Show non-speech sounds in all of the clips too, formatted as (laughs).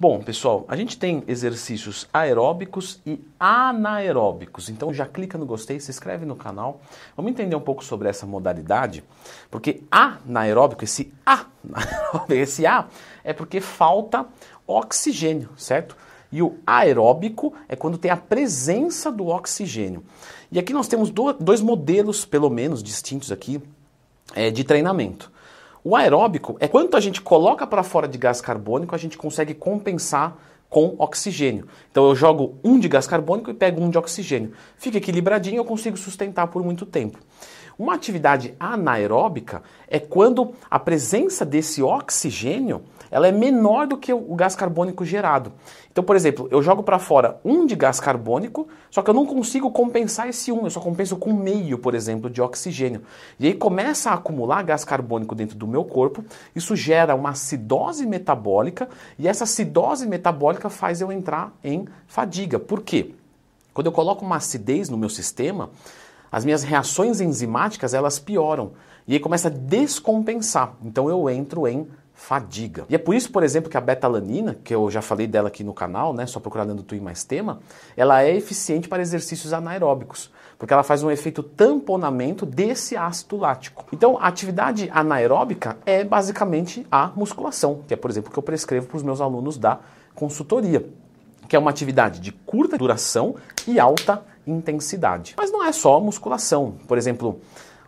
Bom, pessoal, a gente tem exercícios aeróbicos e anaeróbicos. Então já clica no gostei, se inscreve no canal. Vamos entender um pouco sobre essa modalidade, porque anaeróbico, esse A, (laughs) esse A é porque falta oxigênio, certo? E o aeróbico é quando tem a presença do oxigênio. E aqui nós temos dois modelos, pelo menos, distintos aqui, é, de treinamento. O aeróbico é quanto a gente coloca para fora de gás carbônico, a gente consegue compensar com oxigênio. Então eu jogo um de gás carbônico e pego um de oxigênio. Fica equilibradinho, eu consigo sustentar por muito tempo. Uma atividade anaeróbica é quando a presença desse oxigênio ela é menor do que o gás carbônico gerado. Então, por exemplo, eu jogo para fora um de gás carbônico, só que eu não consigo compensar esse um, eu só compenso com meio, por exemplo, de oxigênio. E aí começa a acumular gás carbônico dentro do meu corpo, isso gera uma acidose metabólica, e essa acidose metabólica faz eu entrar em fadiga. Por quê? Quando eu coloco uma acidez no meu sistema, as minhas reações enzimáticas elas pioram e aí começa a descompensar. Então eu entro em fadiga. E é por isso, por exemplo, que a betalanina, que eu já falei dela aqui no canal, né, só procurar dentro do Twin mais tema, ela é eficiente para exercícios anaeróbicos, porque ela faz um efeito tamponamento desse ácido lático. Então, a atividade anaeróbica é basicamente a musculação, que é, por exemplo, o que eu prescrevo para os meus alunos da consultoria, que é uma atividade de curta duração e alta intensidade. Mas não é só musculação. Por exemplo,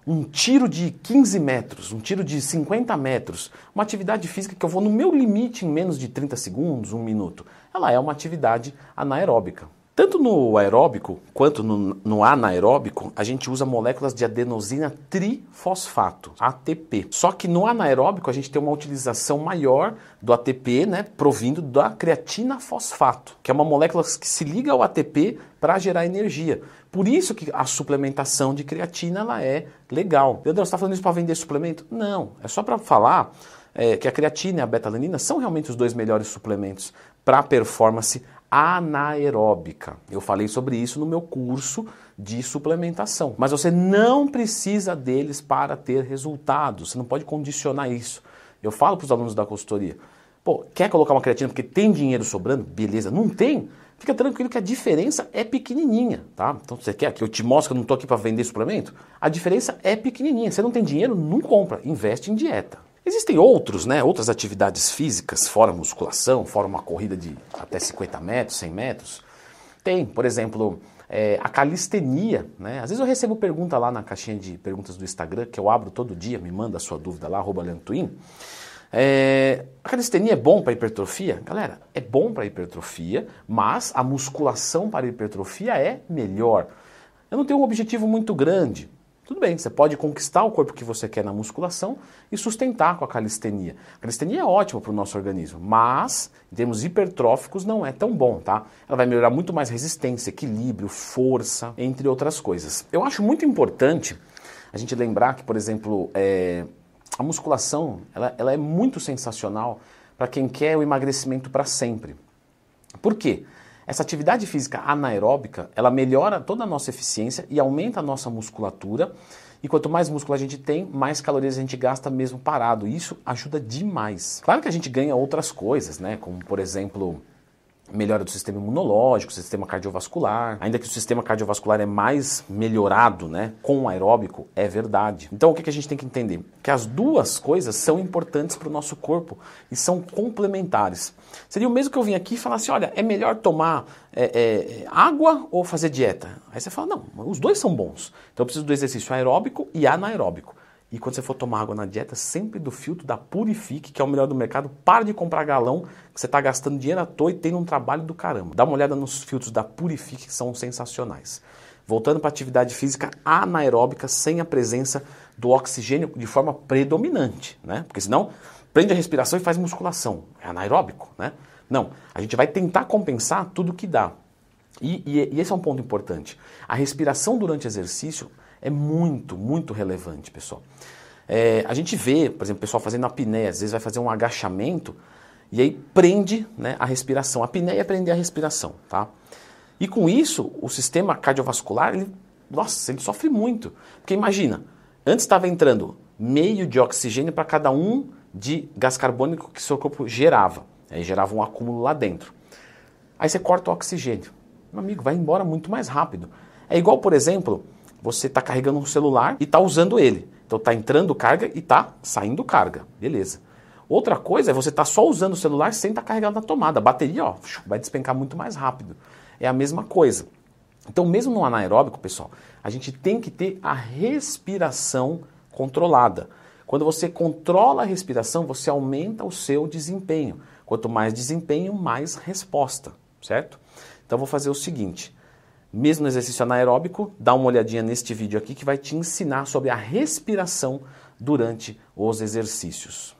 um tiro de 15 metros, um tiro de 50 metros, uma atividade física que eu vou no meu limite em menos de 30 segundos, um minuto, ela é uma atividade anaeróbica. Tanto no aeróbico quanto no, no, anaeróbico, a gente usa moléculas de adenosina trifosfato, ATP. Só que no anaeróbico a gente tem uma utilização maior do ATP, né, provindo da creatina fosfato, que é uma molécula que se liga ao ATP para gerar energia. Por isso que a suplementação de creatina ela é legal. Leandro, você está falando isso para vender suplemento? Não, é só para falar é, que a creatina e a betalanina são realmente os dois melhores suplementos para performance anaeróbica. Eu falei sobre isso no meu curso de suplementação. Mas você não precisa deles para ter resultados. Você não pode condicionar isso. Eu falo para os alunos da consultoria: pô, quer colocar uma creatina porque tem dinheiro sobrando? Beleza, não tem? Fica tranquilo que a diferença é pequenininha, tá? Então você quer que eu te mostre que eu não estou aqui para vender suplemento? A diferença é pequenininha. Você não tem dinheiro, não compra, investe em dieta. Existem outros, né, outras atividades físicas, fora musculação, fora uma corrida de até 50 metros, 100 metros. Tem, por exemplo, é, a calistenia. Né? Às vezes eu recebo pergunta lá na caixinha de perguntas do Instagram, que eu abro todo dia, me manda a sua dúvida lá, arroba. É, a calistenia é bom para hipertrofia? Galera, é bom para hipertrofia, mas a musculação para hipertrofia é melhor. Eu não tenho um objetivo muito grande. Tudo bem, você pode conquistar o corpo que você quer na musculação e sustentar com a calistenia. A calistenia é ótima para o nosso organismo, mas em termos hipertróficos não é tão bom, tá? Ela vai melhorar muito mais resistência, equilíbrio, força, entre outras coisas. Eu acho muito importante a gente lembrar que, por exemplo, é, a musculação ela, ela é muito sensacional para quem quer o emagrecimento para sempre. Por quê? Essa atividade física anaeróbica, ela melhora toda a nossa eficiência e aumenta a nossa musculatura. E quanto mais músculo a gente tem, mais calorias a gente gasta mesmo parado. Isso ajuda demais. Claro que a gente ganha outras coisas, né? Como por exemplo, melhora do sistema imunológico, sistema cardiovascular. Ainda que o sistema cardiovascular é mais melhorado, né, com o aeróbico, é verdade. Então o que, a gente tem que entender? Que as duas coisas são importantes para o nosso corpo e são complementares. Seria o mesmo que eu vim aqui e falasse, olha, é melhor tomar é, é, água ou fazer dieta? Aí você fala, não, os dois são bons. Então eu preciso do exercício aeróbico e anaeróbico. E quando você for tomar água na dieta, sempre do filtro da Purifique, que é o melhor do mercado. Para de comprar galão, que você está gastando dinheiro à toa e tem um trabalho do caramba. Dá uma olhada nos filtros da Purifique, que são sensacionais. Voltando para atividade física anaeróbica, sem a presença do oxigênio de forma predominante, né? Porque senão prende a respiração e faz musculação. É anaeróbico, né? Não, a gente vai tentar compensar tudo que dá. E, e, e esse é um ponto importante. A respiração durante exercício é muito, muito relevante, pessoal. É, a gente vê, por exemplo, o pessoal fazendo apneia, às vezes vai fazer um agachamento e aí prende né, a respiração. A apneia é prender a respiração, tá? E com isso, o sistema cardiovascular, ele, nossa, ele sofre muito. Porque imagina, antes estava entrando meio de oxigênio para cada um de gás carbônico que seu corpo gerava. Aí gerava um acúmulo lá dentro. Aí você corta o oxigênio. Meu amigo, vai embora muito mais rápido. É igual, por exemplo, você está carregando um celular e está usando ele. Então está entrando carga e está saindo carga. Beleza. Outra coisa é você estar tá só usando o celular sem estar tá carregado na tomada. A bateria ó, vai despencar muito mais rápido. É a mesma coisa. Então, mesmo no anaeróbico, pessoal, a gente tem que ter a respiração controlada. Quando você controla a respiração, você aumenta o seu desempenho. Quanto mais desempenho, mais resposta, certo? Então, vou fazer o seguinte: mesmo no exercício anaeróbico, dá uma olhadinha neste vídeo aqui que vai te ensinar sobre a respiração durante os exercícios.